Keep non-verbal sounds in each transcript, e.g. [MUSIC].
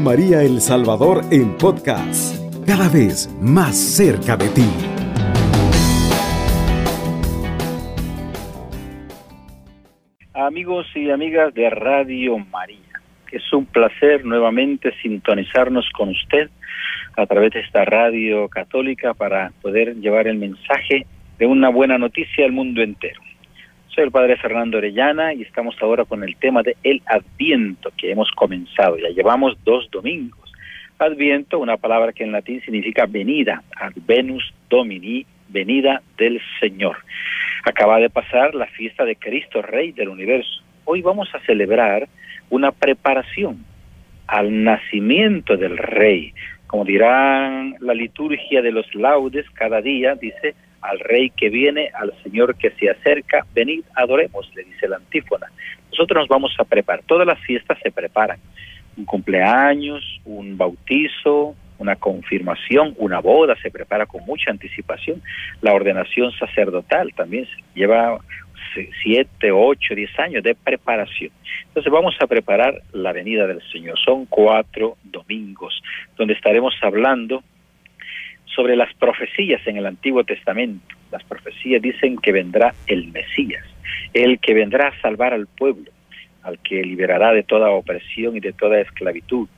María El Salvador en podcast, cada vez más cerca de ti. Amigos y amigas de Radio María, es un placer nuevamente sintonizarnos con usted a través de esta radio católica para poder llevar el mensaje de una buena noticia al mundo entero. Soy el Padre Fernando Orellana y estamos ahora con el tema de el Adviento que hemos comenzado. Ya llevamos dos domingos. Adviento, una palabra que en latín significa venida, Advenus Domini, venida del Señor. Acaba de pasar la fiesta de Cristo, Rey del Universo. Hoy vamos a celebrar una preparación al nacimiento del Rey. Como dirán la liturgia de los laudes, cada día dice al rey que viene, al Señor que se acerca, venid, adoremos, le dice la antífona. Nosotros nos vamos a preparar, todas las fiestas se preparan, un cumpleaños, un bautizo, una confirmación, una boda se prepara con mucha anticipación, la ordenación sacerdotal también lleva siete, ocho, diez años de preparación. Entonces vamos a preparar la venida del Señor. Son cuatro domingos donde estaremos hablando sobre las profecías en el Antiguo Testamento. Las profecías dicen que vendrá el Mesías, el que vendrá a salvar al pueblo, al que liberará de toda opresión y de toda esclavitud.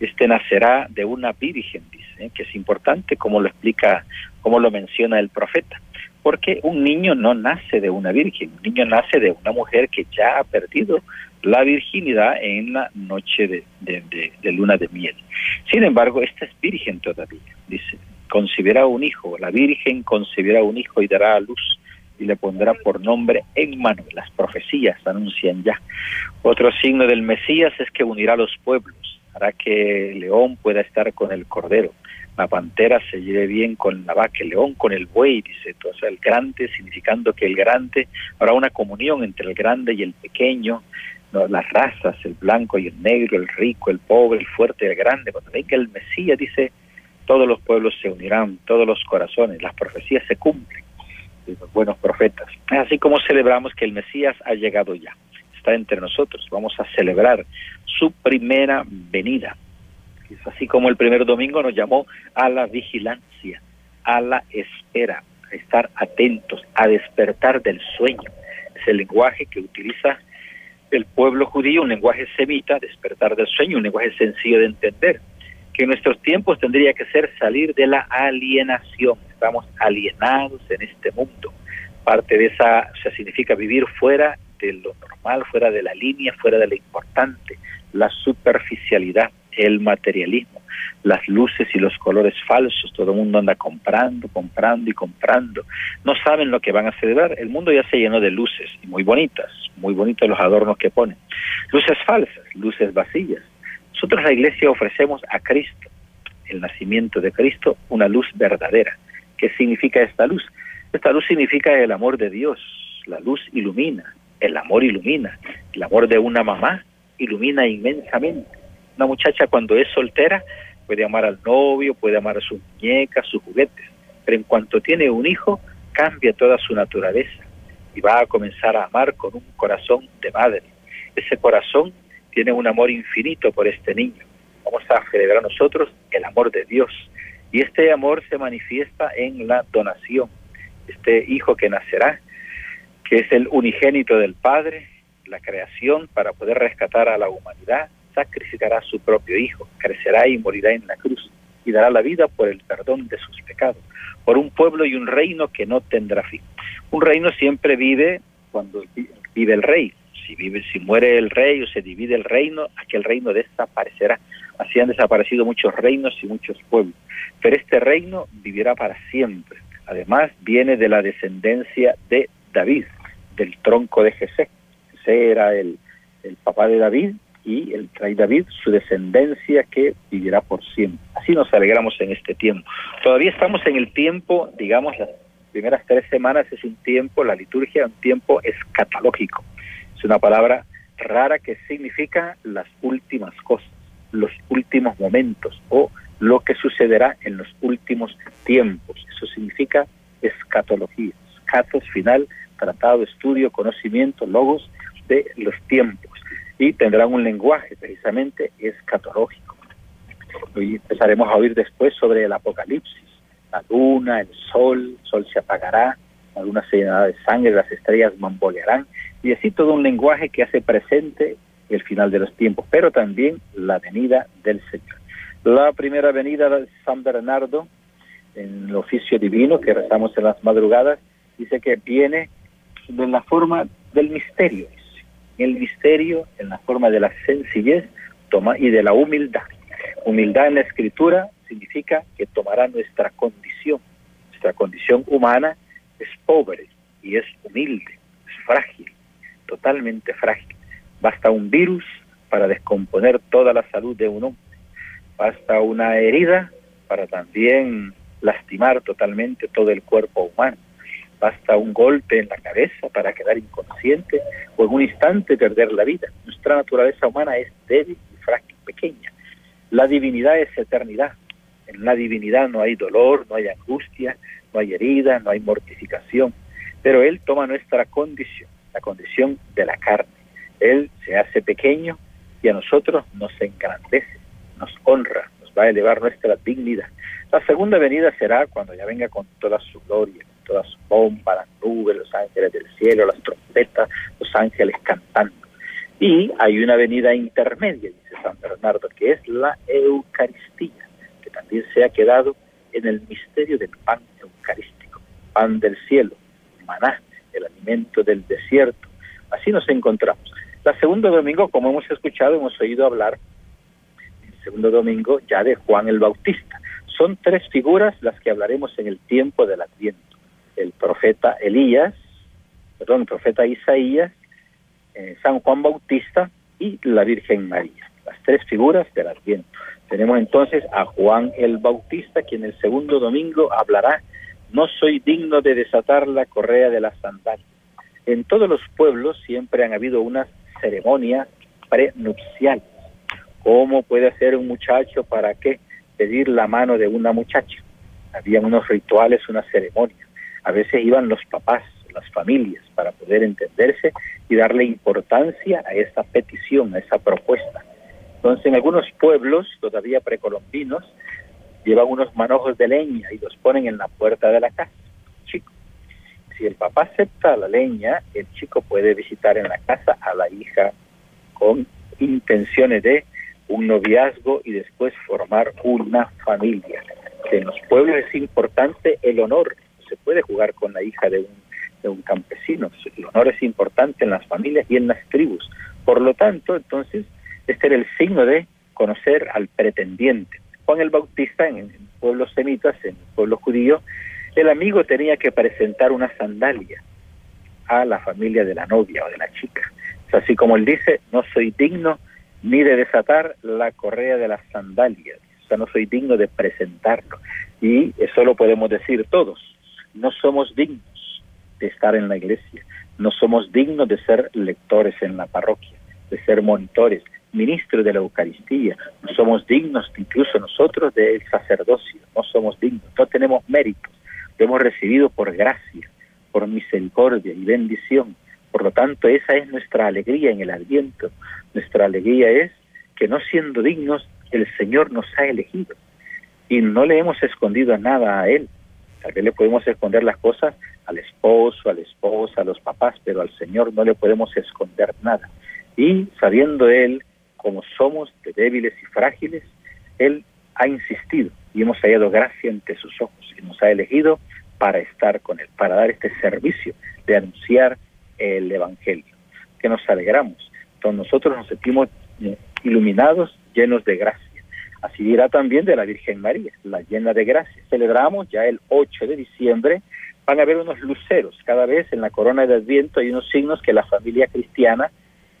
Este nacerá de una virgen, dice, ¿eh? que es importante como lo explica, como lo menciona el profeta, porque un niño no nace de una virgen, un niño nace de una mujer que ya ha perdido la virginidad en la noche de, de luna de miel. Sin embargo, esta es virgen todavía, dice, concebirá un hijo, la Virgen concebirá un hijo y dará a luz y le pondrá por nombre Emmanuel. Las profecías anuncian ya. Otro signo del Mesías es que unirá a los pueblos, hará que el león pueda estar con el cordero, la pantera se lleve bien con la vaca, el león con el buey, dice, entonces el grande, significando que el grande, habrá una comunión entre el grande y el pequeño, las razas, el blanco y el negro, el rico, el pobre, el fuerte y el grande. Cuando venga el Mesías, dice, todos los pueblos se unirán, todos los corazones, las profecías se cumplen los buenos profetas. Así como celebramos que el Mesías ha llegado ya, está entre nosotros, vamos a celebrar su primera venida. Es así como el primer domingo nos llamó a la vigilancia, a la espera, a estar atentos, a despertar del sueño. Es el lenguaje que utiliza el pueblo judío, un lenguaje semita, despertar del sueño, un lenguaje sencillo de entender que nuestros tiempos tendría que ser salir de la alienación. Estamos alienados en este mundo. Parte de esa, significa vivir fuera de lo normal, fuera de la línea, fuera de lo importante, la superficialidad, el materialismo, las luces y los colores falsos, todo el mundo anda comprando, comprando y comprando. No saben lo que van a celebrar. El mundo ya se llenó de luces, muy bonitas, muy bonitos los adornos que ponen. Luces falsas, luces vacías, nosotros la iglesia ofrecemos a Cristo, el nacimiento de Cristo, una luz verdadera. ¿Qué significa esta luz? Esta luz significa el amor de Dios. La luz ilumina, el amor ilumina. El amor de una mamá ilumina inmensamente. Una muchacha cuando es soltera puede amar al novio, puede amar a sus muñecas, sus juguetes, pero en cuanto tiene un hijo cambia toda su naturaleza y va a comenzar a amar con un corazón de madre. Ese corazón tiene un amor infinito por este niño. Vamos a celebrar nosotros el amor de Dios. Y este amor se manifiesta en la donación. Este hijo que nacerá, que es el unigénito del Padre, la creación para poder rescatar a la humanidad, sacrificará a su propio hijo, crecerá y morirá en la cruz y dará la vida por el perdón de sus pecados, por un pueblo y un reino que no tendrá fin. Un reino siempre vive cuando vive el rey, si vive, si muere el rey o se divide el reino, aquel reino desaparecerá. Así han desaparecido muchos reinos y muchos pueblos. Pero este reino vivirá para siempre. Además, viene de la descendencia de David, del tronco de Jesé. Jesé era el, el papá de David y el rey David, su descendencia que vivirá por siempre. Así nos alegramos en este tiempo. Todavía estamos en el tiempo, digamos, las primeras tres semanas es un tiempo, la liturgia, un tiempo escatológico es una palabra rara que significa las últimas cosas, los últimos momentos o lo que sucederá en los últimos tiempos. Eso significa escatología. Escatos, final, tratado, estudio, conocimiento, logos de los tiempos. Y tendrán un lenguaje precisamente escatológico. Hoy empezaremos a oír después sobre el Apocalipsis. La luna, el sol, el sol se apagará, la luna se de sangre, las estrellas bambolearán, y así todo un lenguaje que hace presente el final de los tiempos, pero también la venida del Señor. La primera venida de San Bernardo, en el oficio divino que rezamos en las madrugadas, dice que viene de la forma del misterio, el misterio en la forma de la sencillez toma, y de la humildad. Humildad en la escritura significa que tomará nuestra condición. Nuestra condición humana es pobre y es humilde, es frágil, totalmente frágil. Basta un virus para descomponer toda la salud de un hombre. Basta una herida para también lastimar totalmente todo el cuerpo humano. Basta un golpe en la cabeza para quedar inconsciente o en un instante perder la vida. Nuestra naturaleza humana es débil y frágil, pequeña. La divinidad es eternidad. En la divinidad no hay dolor, no hay angustia, no hay herida, no hay mortificación. Pero Él toma nuestra condición, la condición de la carne. Él se hace pequeño y a nosotros nos engrandece, nos honra, nos va a elevar nuestra dignidad. La segunda venida será cuando ya venga con toda su gloria, todas sus bombas, las nubes, los ángeles del cielo, las trompetas, los ángeles cantando. Y hay una venida intermedia, dice San Bernardo, que es la Eucaristía, que también se ha quedado en el misterio del pan eucarístico, pan del cielo, maná, el alimento del desierto. Así nos encontramos. La segundo domingo, como hemos escuchado, hemos oído hablar, el segundo domingo ya de Juan el Bautista. Son tres figuras las que hablaremos en el tiempo del Adviento el profeta Elías, perdón, el profeta Isaías, eh, San Juan Bautista y la Virgen María, las tres figuras del Adviento. Tenemos entonces a Juan el Bautista, quien el segundo domingo hablará, no soy digno de desatar la correa de la sandalia. En todos los pueblos siempre han habido unas ceremonias prenupciales. ¿Cómo puede hacer un muchacho para qué pedir la mano de una muchacha? Había unos rituales, unas ceremonias. A veces iban los papás, las familias, para poder entenderse y darle importancia a esa petición, a esa propuesta. Entonces, en algunos pueblos, todavía precolombinos, llevan unos manojos de leña y los ponen en la puerta de la casa. Chico. Si el papá acepta la leña, el chico puede visitar en la casa a la hija con intenciones de un noviazgo y después formar una familia. En los pueblos es importante el honor, se puede jugar con la hija de un, de un campesino. El honor es importante en las familias y en las tribus. Por lo tanto, entonces, este era el signo de conocer al pretendiente. Juan el Bautista, en, en pueblos semitas, en el pueblo judío, el amigo tenía que presentar una sandalia a la familia de la novia o de la chica. Es así como él dice, no soy digno ni de desatar la correa de las sandalias, o sea, no soy digno de presentarlo. Y eso lo podemos decir todos no somos dignos de estar en la iglesia, no somos dignos de ser lectores en la parroquia, de ser monitores, ministros de la Eucaristía, no somos dignos incluso nosotros del sacerdocio, no somos dignos, no tenemos méritos, lo hemos recibido por gracia, por misericordia y bendición. Por lo tanto, esa es nuestra alegría en el Adviento. Nuestra alegría es que no siendo dignos, el Señor nos ha elegido y no le hemos escondido nada a Él. Tal vez le podemos esconder las cosas al esposo, a la esposa, a los papás, pero al Señor no le podemos esconder nada. Y sabiendo Él como somos débiles y frágiles, Él ha insistido y hemos hallado gracia ante sus ojos y nos ha elegido para estar con Él, para dar este servicio de anunciar el Evangelio, que nos alegramos. Entonces nosotros nos sentimos eh, iluminados, llenos de gracia. Así dirá también de la Virgen María, la llena de gracia. Celebramos ya el 8 de diciembre, van a haber unos luceros. Cada vez en la corona de Adviento hay unos signos que la familia cristiana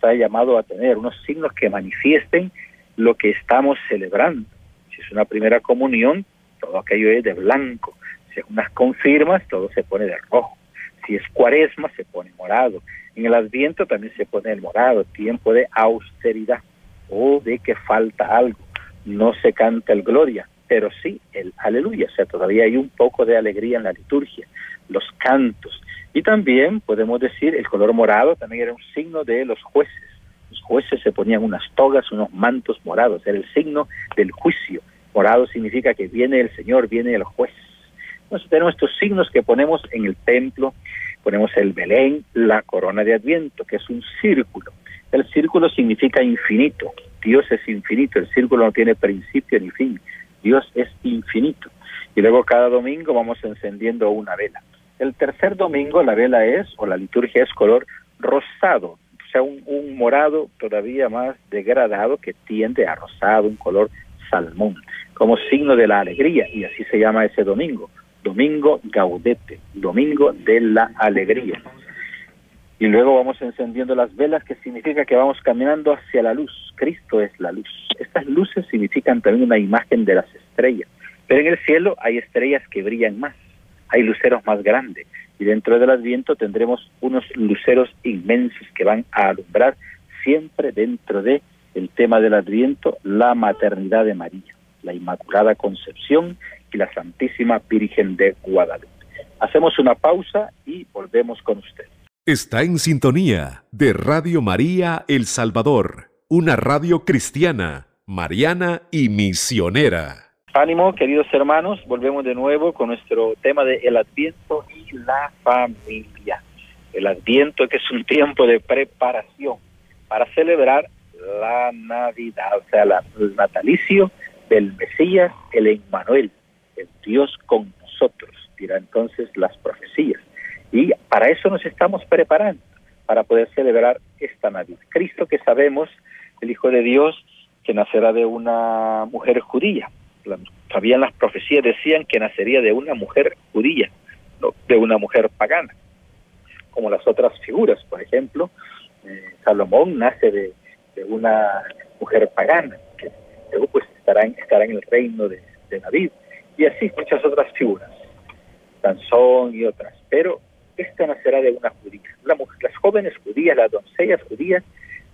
está llamado a tener, unos signos que manifiesten lo que estamos celebrando. Si es una primera comunión, todo aquello es de blanco. Si es unas confirmas, todo se pone de rojo. Si es cuaresma, se pone morado. En el Adviento también se pone el morado, tiempo de austeridad o de que falta algo no se canta el gloria, pero sí el aleluya, o sea, todavía hay un poco de alegría en la liturgia, los cantos. Y también podemos decir, el color morado también era un signo de los jueces, Los jueces se ponían unas togas, unos mantos morados, era el signo del juicio. Morado significa que viene el Señor, viene el juez. Entonces tenemos estos signos que ponemos en el templo, ponemos el Belén, la corona de Adviento, que es un círculo. El círculo significa infinito. Dios es infinito, el círculo no tiene principio ni fin. Dios es infinito. Y luego cada domingo vamos encendiendo una vela. El tercer domingo la vela es, o la liturgia es color rosado, o sea, un, morado todavía más degradado que tiende a rosado, un color salmón, como signo de la alegría, y así se llama ese domingo, domingo gaudete, domingo de la alegría. Y luego vamos encendiendo las velas, que significa que vamos caminando hacia la luz. Cristo es la luz. Estas luces significan también una imagen de las estrellas. Pero en el cielo hay estrellas que brillan más, hay luceros más grandes. Y dentro del Adviento tendremos unos luceros inmensos que van a alumbrar siempre dentro de el tema del Adviento, la maternidad de María, la Inmaculada Concepción y la Santísima Virgen de Guadalupe. Hacemos una pausa y volvemos con usted. Está en sintonía de Radio María El Salvador, una radio cristiana, mariana y misionera. Ánimo, queridos hermanos, volvemos de nuevo con nuestro tema de el Adviento y la familia. El Adviento que es un [LAUGHS] tiempo de preparación para celebrar la Navidad, o sea, el natalicio del Mesías, el Emmanuel, el Dios con nosotros, dirá entonces las profecías. Y para eso nos estamos preparando, para poder celebrar esta Navidad. Cristo que sabemos, el Hijo de Dios, que nacerá de una mujer judía. Todavía las profecías decían que nacería de una mujer judía, de una mujer pagana, como las otras figuras, por ejemplo, eh, Salomón nace de, de una mujer pagana, que luego pues estará en, estará en el reino de, David, y así muchas otras figuras, Sansón y otras, pero esta nacerá de una judía. las jóvenes judías, las doncellas judías,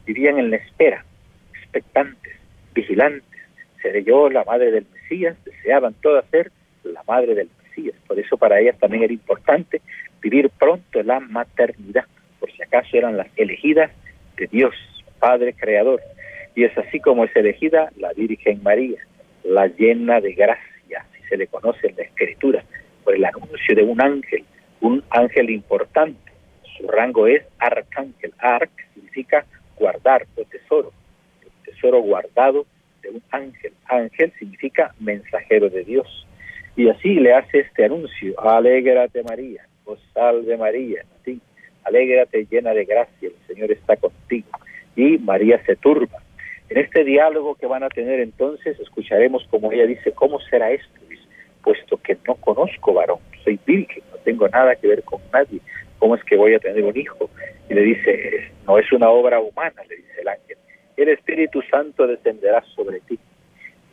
vivían en la espera, expectantes, vigilantes. Seré yo la madre del Mesías, deseaban todas ser la madre del Mesías. Por eso para ellas también era importante vivir pronto la maternidad, por si acaso eran las elegidas de Dios, Padre Creador. Y es así como es elegida la Virgen María, la llena de gracia, si se le conoce en la Escritura, por el anuncio de un ángel, un ángel importante. Su rango es arcángel. Arc significa guardar o tesoro, el tesoro guardado de un ángel. Ángel significa mensajero de Dios. Y así le hace este anuncio, alégrate María, o salve María, ¿sí? alégrate llena de gracia, el Señor está contigo y María se turba. En este diálogo que van a tener entonces escucharemos como ella dice, ¿cómo será esto? puesto que no conozco varón, soy virgen, no tengo nada que ver con nadie, ¿cómo es que voy a tener un hijo? Y le dice, no es una obra humana, le dice el ángel, el Espíritu Santo descenderá sobre ti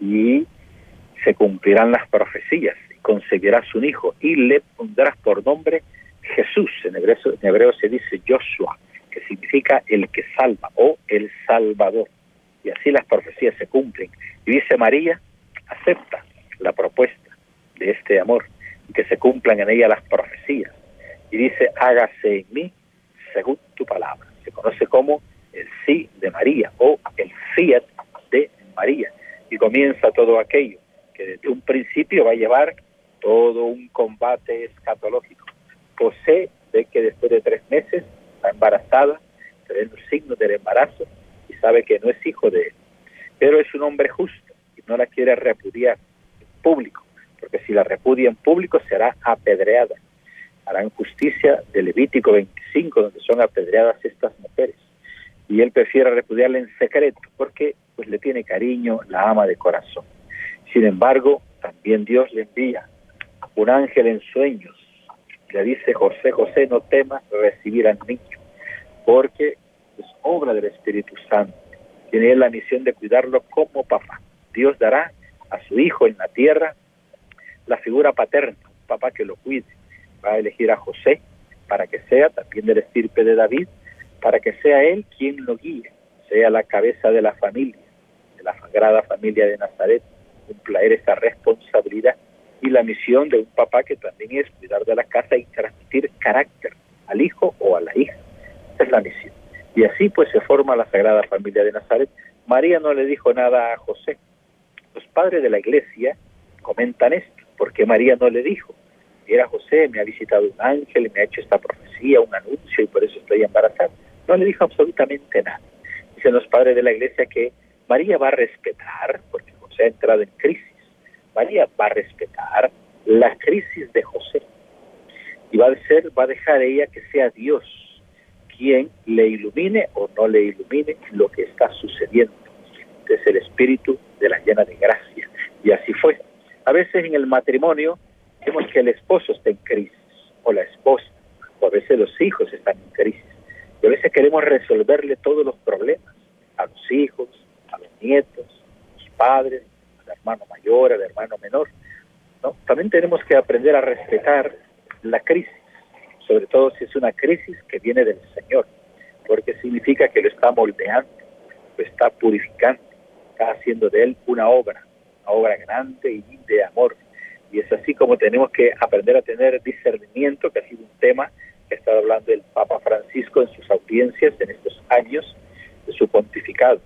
y se cumplirán las profecías y concebirás un hijo y le pondrás por nombre Jesús, en hebreo, se dice Joshua, que significa el que salva o el salvador. Y así las profecías se cumplen. Y dice María, acepta la propuesta de este amor y que se cumplan en ella las profecías. Y dice, hágase en mí según tu palabra. Se conoce como el sí de María o el fiat de María. Y comienza todo aquello que desde un principio va a llevar todo un combate escatológico. José ve que después de tres meses embarazada, se ven los signos del embarazo y sabe que no es hijo de él. Pero es un hombre justo y no la quiere repudiar en público, porque si la repudia en público será apedreada. Harán justicia de Levítico 25, donde son apedreadas estas mujeres. Y él prefiere repudiarla en secreto, porque pues le tiene cariño, la ama de corazón. Sin embargo, también Dios le envía un ángel en sueños le dice José, José, no temas recibir al niño, porque es obra del Espíritu Santo. Tiene la misión de cuidarlo como papá. Dios dará a su hijo en la tierra la figura paterna, un papá que lo cuide. Va a elegir a José para que sea también del estirpe de David, para que sea él quien lo guíe, sea la cabeza de la familia, de la sagrada familia de Nazaret, cumpla esa responsabilidad y la misión de un papá que también es cuidar de la casa y transmitir carácter al hijo o a la hija. Esa es la misión. Y así pues se forma la Sagrada Familia de Nazaret. María no le dijo nada a José. Los padres de la iglesia comentan esto, porque María no le dijo. Mira José, me ha visitado un ángel, me ha hecho esta profecía, un anuncio y por eso estoy embarazada. No le dijo absolutamente nada. Dicen los padres de la iglesia que María va a respetar, porque José ha entrado en crisis, María va a respetar la crisis de José y va a va a dejar ella que sea Dios quien le ilumine o no le ilumine lo que está sucediendo. Es el espíritu de la llena de gracia. Y así fue. A veces en el matrimonio vemos que el esposo está en crisis, o la esposa, o a veces los hijos están en crisis. Y a veces queremos resolverle todos los problemas a los hijos, a los nietos, a los padres, al hermano mayor, al hermano menor. ¿no? También tenemos que aprender a respetar la crisis, sobre todo si es una crisis que viene del Señor, porque significa que lo está moldeando, lo está purificando, está haciendo de él una obra, una obra grande y de amor. Y es así como tenemos que aprender a tener discernimiento, que ha sido un tema ha estado hablando el Papa Francisco en sus audiencias en estos años de su pontificado.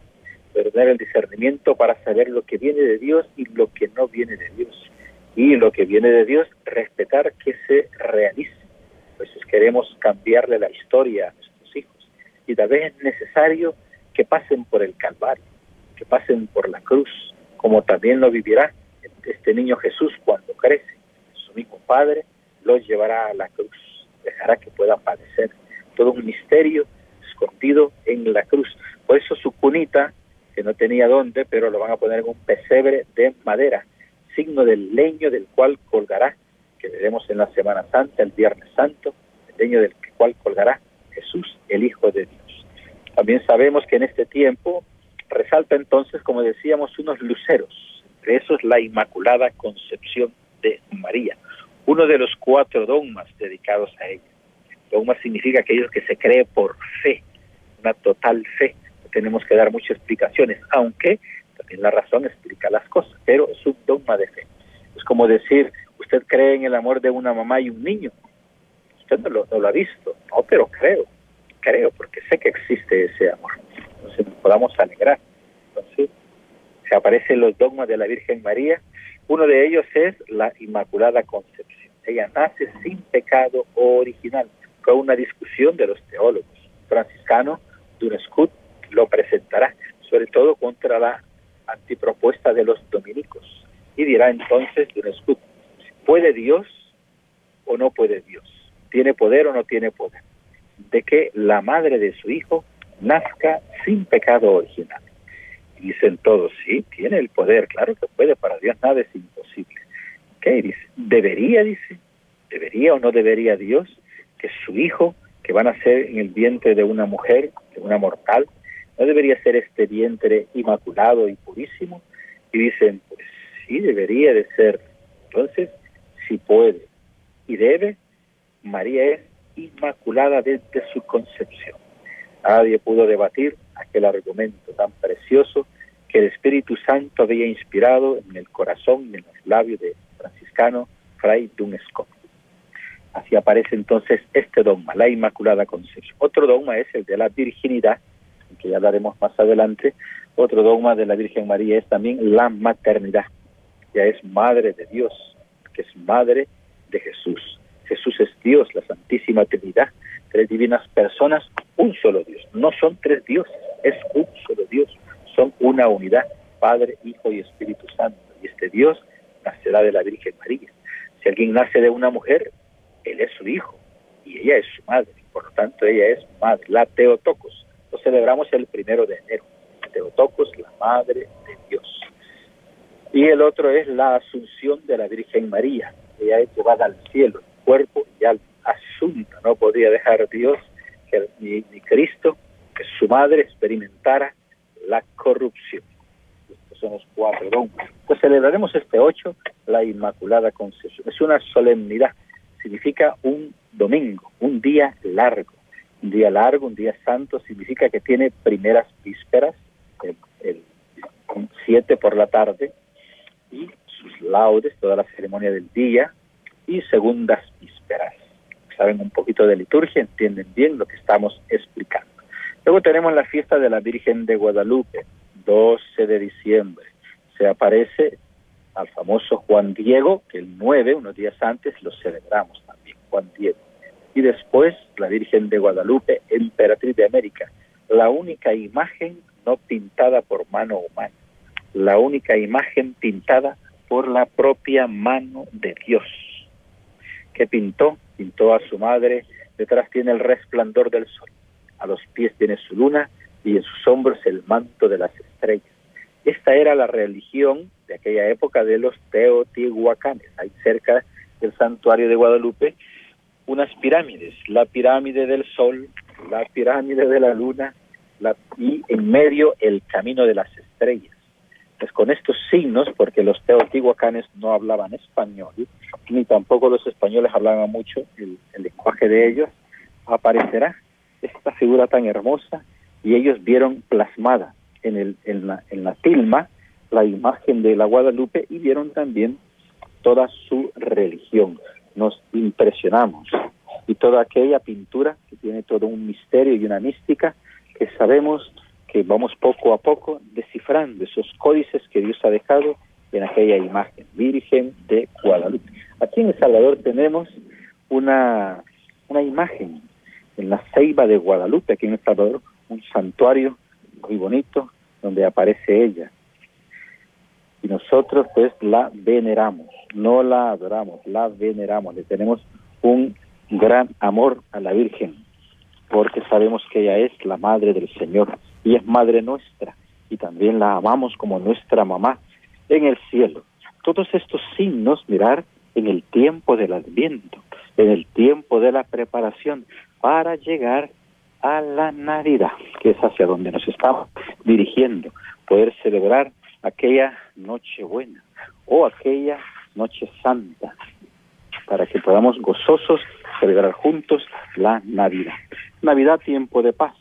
Pero tener el discernimiento para saber lo que viene de Dios y lo que no viene de Dios y lo que viene de Dios, respetar que se realice. Pues queremos cambiarle la historia a nuestros hijos y tal vez es necesario que pasen por el Calvario, que pasen por la cruz, como también lo vivirá este niño Jesús cuando crece. Su mismo Padre lo llevará a la cruz, dejará que pueda padecer. Todo un misterio escondido en la cruz. Por eso su cunita, que no tenía dónde, pero lo van a poner en un pesebre de madera signo del leño del cual colgará, que veremos en la Semana Santa, el Viernes Santo, el leño del cual colgará Jesús, el Hijo de Dios. También sabemos que en este tiempo resalta entonces, como decíamos, unos luceros, entre esos la Inmaculada Concepción de María, uno de los cuatro dogmas dedicados a ella. Dogma significa aquello que se cree por fe, una total fe. tenemos que dar muchas explicaciones, aunque también la razón explica las cosas, pero es un dogma de fe. Es como decir, usted cree en el amor de una mamá y un niño. Usted no lo, ha visto, no, pero creo, creo, porque sé que existe ese amor. Entonces nos podamos alegrar. Entonces, se aparecen los dogmas de la Virgen María. Uno de ellos es la Inmaculada Concepción. Ella nace sin pecado original. Fue una discusión de los teólogos. Franciscano Dunescut lo presentará, sobre todo contra la antipropuesta de los dominicos. Y dirá entonces escudo, ¿puede Dios o no puede Dios? ¿Tiene poder o no tiene poder? De que la madre de su hijo nazca sin pecado original. Y dicen todos, sí, tiene el poder, claro que puede, para Dios nada es imposible. ¿Qué dice? ¿Debería, dice? ¿Debería o no debería Dios que su hijo, que va a nacer en el vientre de una mujer, de una mortal, ¿No debería ser este vientre inmaculado y purísimo? Y dicen, pues sí, debería de ser. Entonces, si puede y debe, María es inmaculada desde su concepción. Nadie pudo debatir aquel argumento tan precioso que el Espíritu Santo había inspirado en el corazón y en los labios de franciscano Fray Dunesco. Así aparece entonces este dogma, la Inmaculada Concepción. Otro dogma es el de la virginidad, que ya hablaremos más adelante, otro dogma de la Virgen María es también la maternidad. Ya es madre de Dios, que es madre de Jesús. Jesús es Dios, la Santísima Trinidad, tres divinas personas, un solo Dios. No son tres dioses, es un solo Dios. Son una unidad, Padre, Hijo y Espíritu Santo. Y este Dios nacerá de la Virgen María. Si alguien nace de una mujer, él es su hijo y ella es su madre. Por lo tanto, ella es madre, la Teotocos, lo celebramos el primero de enero. Teotocos, la Madre de Dios. Y el otro es la Asunción de la Virgen María. Ella es llevada al cielo, cuerpo y alma, asunta. No podía dejar Dios que ni, Cristo, que su madre experimentara la corrupción. Estos son los cuatro dogmas. Pues celebraremos este ocho, la Inmaculada Concepción. Es una solemnidad, significa un domingo, un día largo un día largo, un día santo, significa que tiene primeras vísperas, el, 7 por la tarde, y sus laudes, toda la ceremonia del día, y segundas vísperas. Saben un poquito de liturgia, entienden bien lo que estamos explicando. Luego tenemos la fiesta de la Virgen de Guadalupe, 12 de diciembre. Se aparece al famoso Juan Diego, que el 9, unos días antes, lo celebramos también, Juan Diego. Y después la Virgen de Guadalupe, emperatriz de América, la única imagen no pintada por mano humana, la única imagen pintada por la propia mano de Dios. ¿Qué pintó? Pintó a su madre, detrás tiene el resplandor del sol, a los pies tiene su luna y en sus hombros el manto de las estrellas. Esta era la religión de aquella época de los teotihuacanes, ahí cerca del santuario de Guadalupe, unas pirámides, la pirámide del sol, la pirámide de la luna y en medio el camino de las estrellas. Pues con estos signos, porque los teotihuacanes no hablaban español, ni tampoco los españoles hablaban mucho el lenguaje de ellos, aparecerá esta figura tan hermosa y ellos vieron plasmada en, el, en, la, en la tilma la imagen de la Guadalupe y vieron también toda su religión. Nos impresionamos y toda aquella pintura que tiene todo un misterio y una mística que sabemos que vamos poco a poco descifrando esos códices que Dios ha dejado en aquella imagen, Virgen de Guadalupe. Aquí en El Salvador tenemos una, una imagen en la ceiba de Guadalupe, aquí en El Salvador, un santuario muy bonito donde aparece ella. Y nosotros pues la veneramos, no la adoramos, la veneramos, le tenemos un gran amor a la Virgen, porque sabemos que ella es la madre del Señor y es madre nuestra, y también la amamos como nuestra mamá en el cielo. Todos estos signos, mirar, en el tiempo del adviento, en el tiempo de la preparación para llegar a la Navidad, que es hacia donde nos estamos dirigiendo, poder celebrar aquella noche buena o aquella noche santa, para que podamos gozosos celebrar juntos la Navidad. Navidad, tiempo de paz.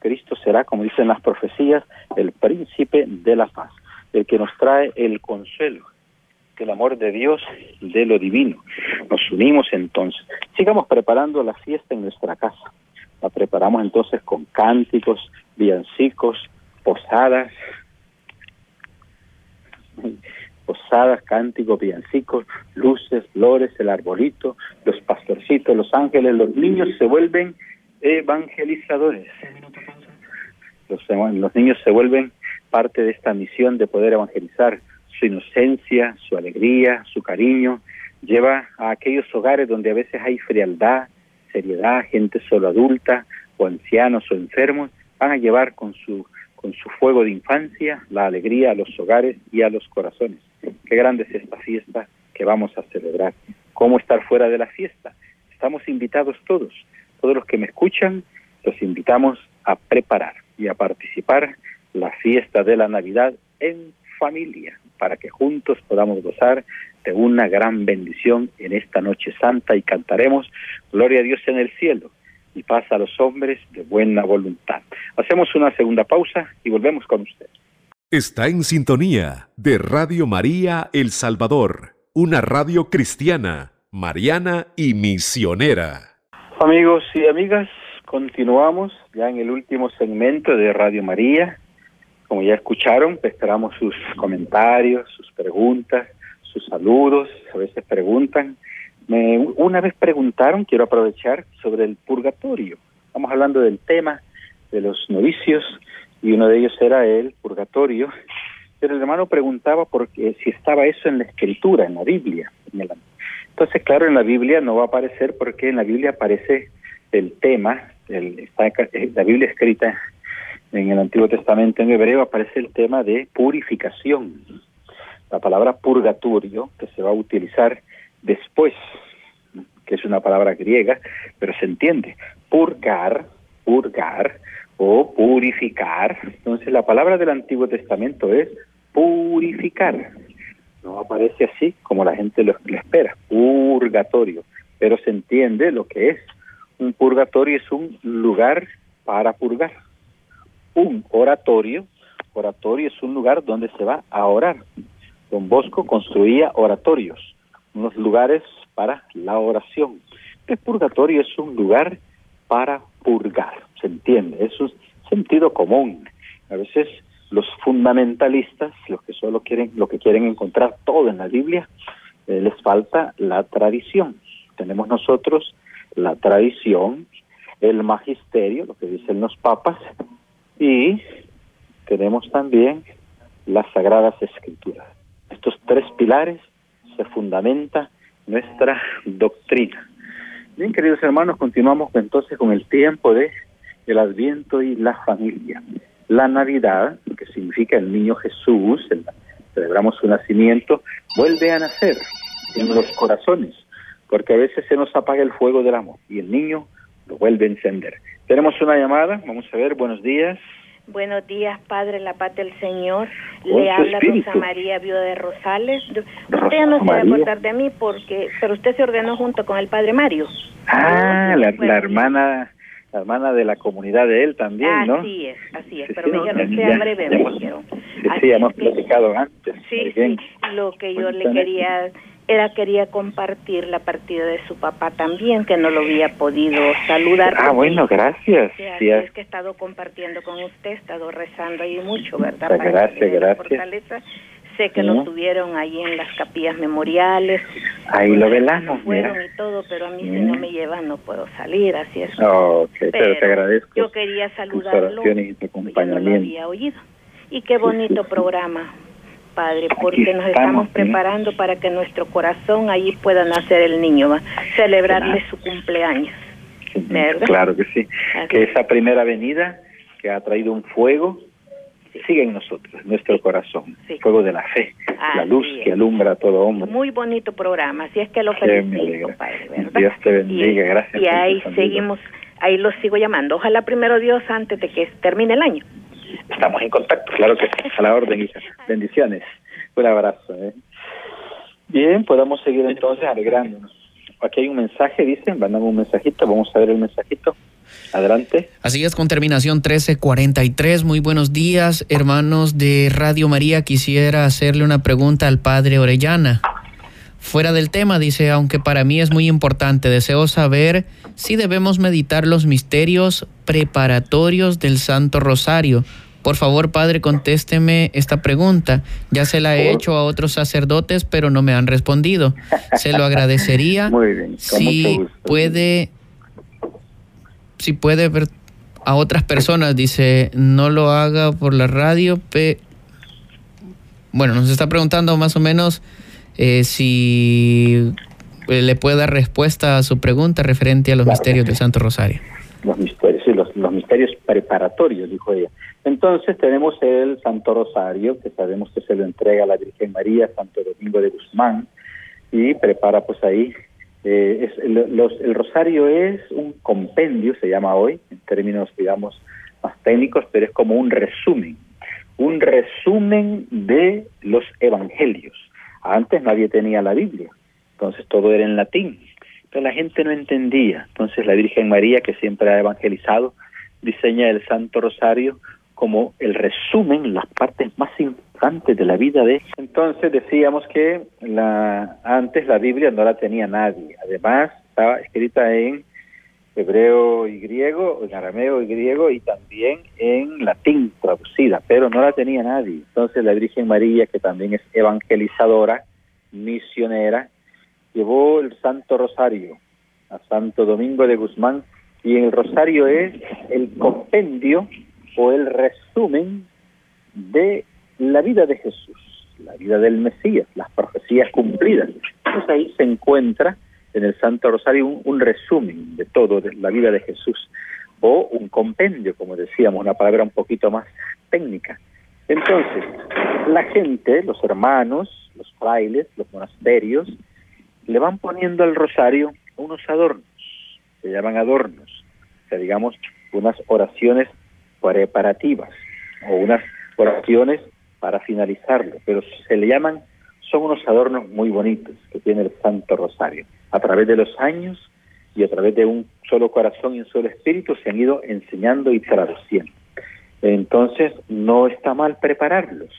Cristo será, como dicen las profecías, el príncipe de la paz, el que nos trae el consuelo, el amor de Dios, de lo divino. Nos unimos entonces. Sigamos preparando la fiesta en nuestra casa. La preparamos entonces con cánticos, villancicos, posadas, posadas, cánticos, villancicos, luces, flores, el arbolito, los pastorcitos, los ángeles, los niños se vuelven evangelizadores. Los, niños se vuelven parte de esta misión de poder evangelizar su inocencia, su alegría, su cariño, lleva a aquellos hogares donde a veces hay frialdad, seriedad, gente solo adulta o ancianos o enfermos, van a llevar con su con su fuego de infancia la alegría a los hogares y a los corazones. Qué grande es esta fiesta que vamos a celebrar. ¿Cómo estar fuera de la fiesta? Estamos invitados todos, todos los que me escuchan, los invitamos a preparar y a participar la fiesta de la Navidad en familia, para que juntos podamos gozar de una gran bendición en esta noche santa y cantaremos Gloria a Dios en el cielo y paz a los hombres de buena voluntad. Hacemos una segunda pausa y volvemos con usted. Está en sintonía de Radio María El Salvador, una radio cristiana, mariana y misionera. Amigos y amigas, continuamos ya en el último segmento de Radio María como ya escucharon, esperamos sus comentarios, sus preguntas, sus saludos, a veces preguntan. Me, una vez preguntaron, quiero aprovechar, sobre el purgatorio. Estamos hablando del tema de los novicios y uno de ellos era el purgatorio. Pero el hermano preguntaba por qué, si estaba eso en la escritura, en la Biblia. Entonces, claro, en la Biblia no va a aparecer porque en la Biblia aparece el tema, el, está la Biblia escrita en el Antiguo Testamento en hebreo aparece el tema de purificación. La palabra purgatorio, que se va a utilizar después, que es una palabra griega, pero se entiende. Purgar, purgar o purificar. Entonces la palabra del Antiguo Testamento es purificar. No aparece así como la gente lo, espera, purgatorio, pero se entiende lo que es. Un purgatorio es un lugar para purgar un oratorio. Oratorio es un lugar donde se va a orar. Don Bosco construía oratorios, unos lugares para la oración. El purgatorio es un lugar para purgar, ¿se entiende? Eso sentido común. A veces los fundamentalistas, los que solo quieren, lo que quieren encontrar todo en la Biblia, eh, les falta la tradición. Tenemos nosotros la tradición, el magisterio, lo que dicen los papas, y tenemos también las sagradas escrituras. Estos tres pilares se fundamenta nuestra doctrina. Bien, queridos hermanos, continuamos entonces con el tiempo de el Adviento y la familia. La Navidad, que significa el niño Jesús, celebramos su nacimiento, vuelve a nacer en los corazones, porque a veces se nos apaga el fuego del amor y el niño lo vuelve a encender. Tenemos una llamada, vamos a ver, buenos días. Buenos días, Padre, la paz del Señor. Le habla Rosa María Viuda de Rosales. Usted no se va a acordar de mí, porque, pero usted se ordenó junto con el Padre Mario. Ah, la, hermana la hermana de la comunidad de él también, ¿no? Así es, así es, pero me dijeron que sea breve, me dijeron. Sí, hemos platicado antes. Sí, sí, lo que yo le quería era quería compartir la partida de su papá también, que no lo había podido saludar. Ah, bueno, gracias. Sí, es que he estado compartiendo con usted, he estado rezando ahí mucho, ¿verdad? gracias, gracias. Sé que lo tuvieron ahí en las capillas memoriales. Ahí lo velamos, Fueron y todo, pero a mí si no me llevan no puedo salir, así es. Okay, pero, te agradezco. Yo quería saludarlo, y no lo había oído. Y qué bonito programa Padre, porque nos estamos preparando para que nuestro corazón allí pueda nacer el niño, ¿va? celebrarle su cumpleaños. ¿verdad? Claro que sí. Que esa primera venida que ha traído un fuego sigue en nosotros, nuestro corazón, fuego de la fe, la luz que alumbra a todo hombre. Muy bonito programa, así es que lo felicito, Padre, ¿verdad? Dios te bendiga, gracias. Y ahí seguimos, ahí lo sigo llamando. Ojalá primero Dios antes de que termine el año. Estamos en contacto, claro que sí, a la orden, hija. Bendiciones. Un abrazo. ¿eh? Bien, podemos seguir entonces alegrándonos. Aquí hay un mensaje, dicen, mandamos un mensajito, vamos a ver el mensajito. Adelante. Así es, con terminación 1343. Muy buenos días, hermanos de Radio María. Quisiera hacerle una pregunta al padre Orellana. Fuera del tema, dice, aunque para mí es muy importante, deseo saber si debemos meditar los misterios preparatorios del Santo Rosario. Por favor, padre, contésteme esta pregunta. Ya se la he hecho a otros sacerdotes, pero no me han respondido. Se lo agradecería. [LAUGHS] Muy bien. si puede, si puede ver a otras personas, dice, no lo haga por la radio. bueno, nos está preguntando más o menos eh, si eh, le puede dar respuesta a su pregunta referente a los misterios del Santo Rosario. Los misterios, sí, los, los misterios preparatorios, dijo ella. Entonces tenemos el Santo Rosario, que sabemos que se lo entrega a la Virgen María, Santo Domingo de Guzmán, y prepara pues ahí. Eh, es, el, rosario es un compendio, se llama hoy, en términos, digamos, más técnicos, pero es como un resumen, un resumen de los evangelios. Antes nadie tenía la Biblia, entonces todo era en latín, pero la gente no entendía. Entonces la Virgen María, que siempre ha evangelizado, diseña el Santo Rosario como el resumen, las partes más importantes de la vida de. Entonces decíamos que la antes la Biblia no la tenía nadie. Además estaba escrita en hebreo y griego, en arameo y griego y también en latín traducida, pero no la tenía nadie. Entonces la Virgen María, que también es evangelizadora, misionera, llevó el Santo Rosario a Santo Domingo de Guzmán y el Rosario es el compendio o el resumen de la vida de Jesús, la vida del Mesías, las profecías cumplidas. Entonces ahí se encuentra en el Santo Rosario un, resumen de todo, de la vida de Jesús, o un compendio, como decíamos, una palabra un poquito más técnica. Entonces, la gente, los hermanos, los frailes, los monasterios, le van poniendo al rosario unos adornos, se llaman adornos, o sea, digamos, unas oraciones preparativas o unas oraciones para finalizarlo, pero se le llaman, son unos adornos muy bonitos que tiene el Santo Rosario a través de los años y a través de un solo corazón y un solo espíritu se han ido enseñando y traduciendo. Entonces, no está mal prepararlos,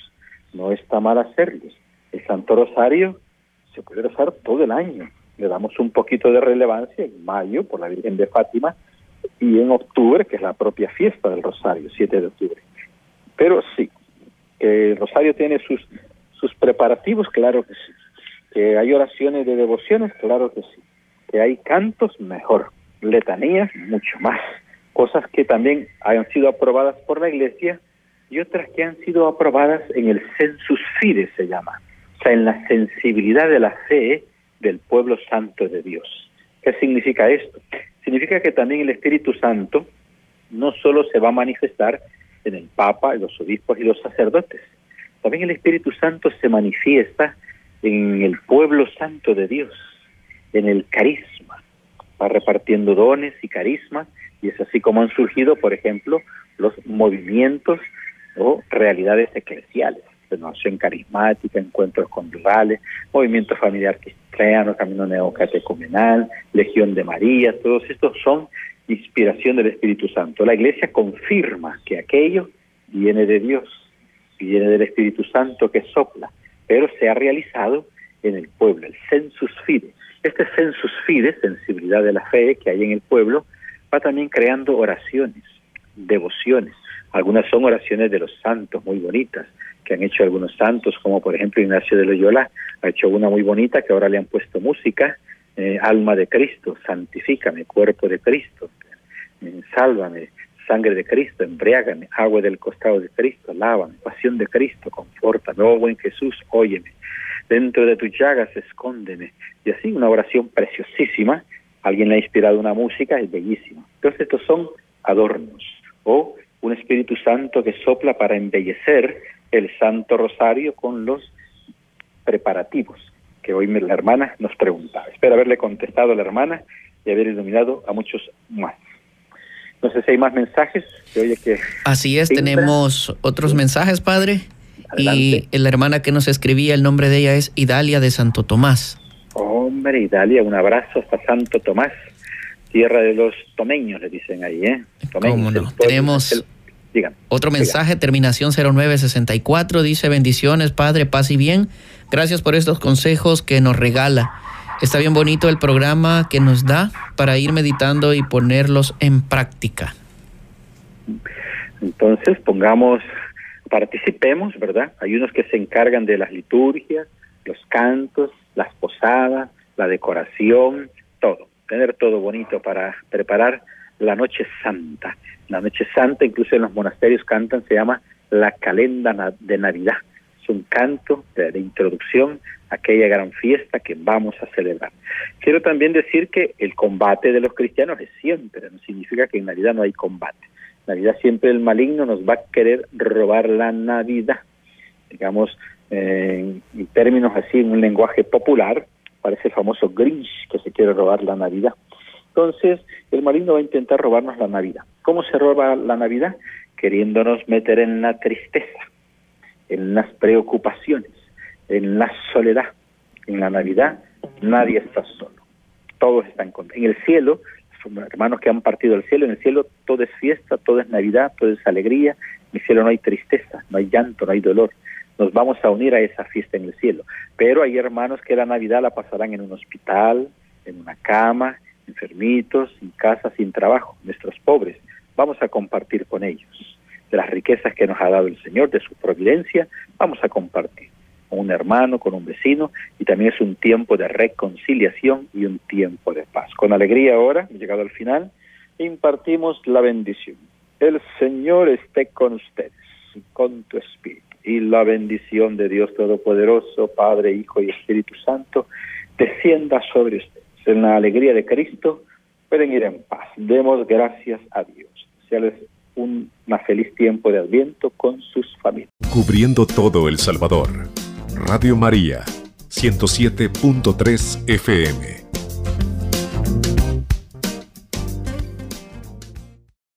no está mal hacerlos. El Santo Rosario se puede rezar todo el año. Le damos un poquito de relevancia en mayo por la Virgen de Fátima, y en octubre, que es la propia fiesta del Rosario, 7 de octubre. Pero sí, el Rosario tiene sus, sus preparativos, claro que sí. Que hay oraciones de devociones, claro que sí. Que hay cantos, mejor. Letanías, mucho más. Cosas que también hayan sido aprobadas por la Iglesia y otras que han sido aprobadas en el census fide, se llama. O sea, en la sensibilidad de la fe del pueblo santo de Dios. ¿Qué significa esto? Significa que también el Espíritu Santo no solo se va a manifestar en el Papa, en los obispos y los sacerdotes, también el Espíritu Santo se manifiesta en el pueblo santo de Dios, en el carisma, va repartiendo dones y carismas, y es así como han surgido, por ejemplo, los movimientos o realidades eclesiales, renovación carismática, encuentros conjugales, movimiento familiar cristiano, camino neocatecumenal, Legión de María, todos estos son inspiración del Espíritu Santo. La Iglesia confirma que aquello viene de Dios, viene del Espíritu Santo que sopla, pero se ha realizado en el pueblo, el census fide. Este census fide, sensibilidad de la fe que hay en el pueblo, va también creando oraciones, devociones. Algunas son oraciones de los santos muy bonitas, que han hecho algunos santos, como por ejemplo Ignacio de Loyola, ha hecho una muy bonita que ahora le han puesto música, eh, alma de Cristo, santifícame, cuerpo de Cristo, eh, sálvame, sangre de Cristo, embriágame, agua del costado de Cristo, lávame, pasión de Cristo, conforta, oh buen Jesús, óyeme, dentro de tus llagas escóndeme, y así una oración preciosísima, alguien le ha inspirado una música, es bellísima. Entonces estos son adornos, o un Espíritu Santo que sopla para embellecer el Santo Rosario con los preparativos que hoy la hermana nos preguntaba. Espero haberle contestado a la hermana y haber iluminado a muchos más. No sé si hay más mensajes. oye que Así es, tenemos otros mensajes, padre. Y la hermana que nos escribía, el nombre de ella es Idalia de Santo Tomás. Hombre, Idalia, un abrazo hasta Santo Tomás, tierra de los tomeños, le dicen ahí, ¿eh? Tomeños, Tenemos otro mensaje, terminación 0964, dice bendiciones, Padre, paz y bien. Gracias por estos consejos que nos regala. Está bien bonito el programa que nos da para ir meditando y ponerlos en práctica. Entonces, pongamos, participemos, ¿verdad? Hay unos que se encargan de las liturgias, los cantos, las posadas, la decoración, todo. Tener todo bonito para preparar la noche santa. La noche santa, incluso en los monasterios cantan, se llama la calenda de Navidad. Un canto de, introducción a aquella gran fiesta que vamos a celebrar. Quiero también decir que el combate de los cristianos es siempre, no significa que en Navidad no hay combate. En Navidad siempre el maligno nos va a querer robar la Navidad. Digamos, en términos así, en un lenguaje popular, parece el famoso Grinch que se quiere robar la Navidad. Entonces, el maligno va a intentar robarnos la Navidad. ¿Cómo se roba la Navidad? Queriéndonos meter en la tristeza, en las preocupaciones, en la soledad. En la Navidad nadie está solo, todos están contentos. En el cielo, hermanos que han partido del cielo, en el cielo todo es fiesta, todo es Navidad, todo es alegría. En el cielo no hay tristeza, no hay llanto, no hay dolor. Nos vamos a unir a esa fiesta en el cielo. Pero hay hermanos que la Navidad la pasarán en un hospital, en una cama, enfermitos, sin casa, sin trabajo, nuestros pobres. Vamos a compartir con ellos de las riquezas que nos ha dado el Señor, de su providencia, vamos a compartir con un hermano, con un vecino, y también es un tiempo de reconciliación y un tiempo de paz. Con alegría ahora, llegado al final, impartimos la bendición. El Señor esté con ustedes, con tu espíritu, y la bendición de Dios Todopoderoso, Padre, Hijo y Espíritu Santo, descienda sobre ustedes en la alegría de Cristo, pueden ir en paz. Demos gracias a Dios. Seales un feliz tiempo de Adviento con sus familias. Cubriendo todo El Salvador. Radio María, 107.3 FM.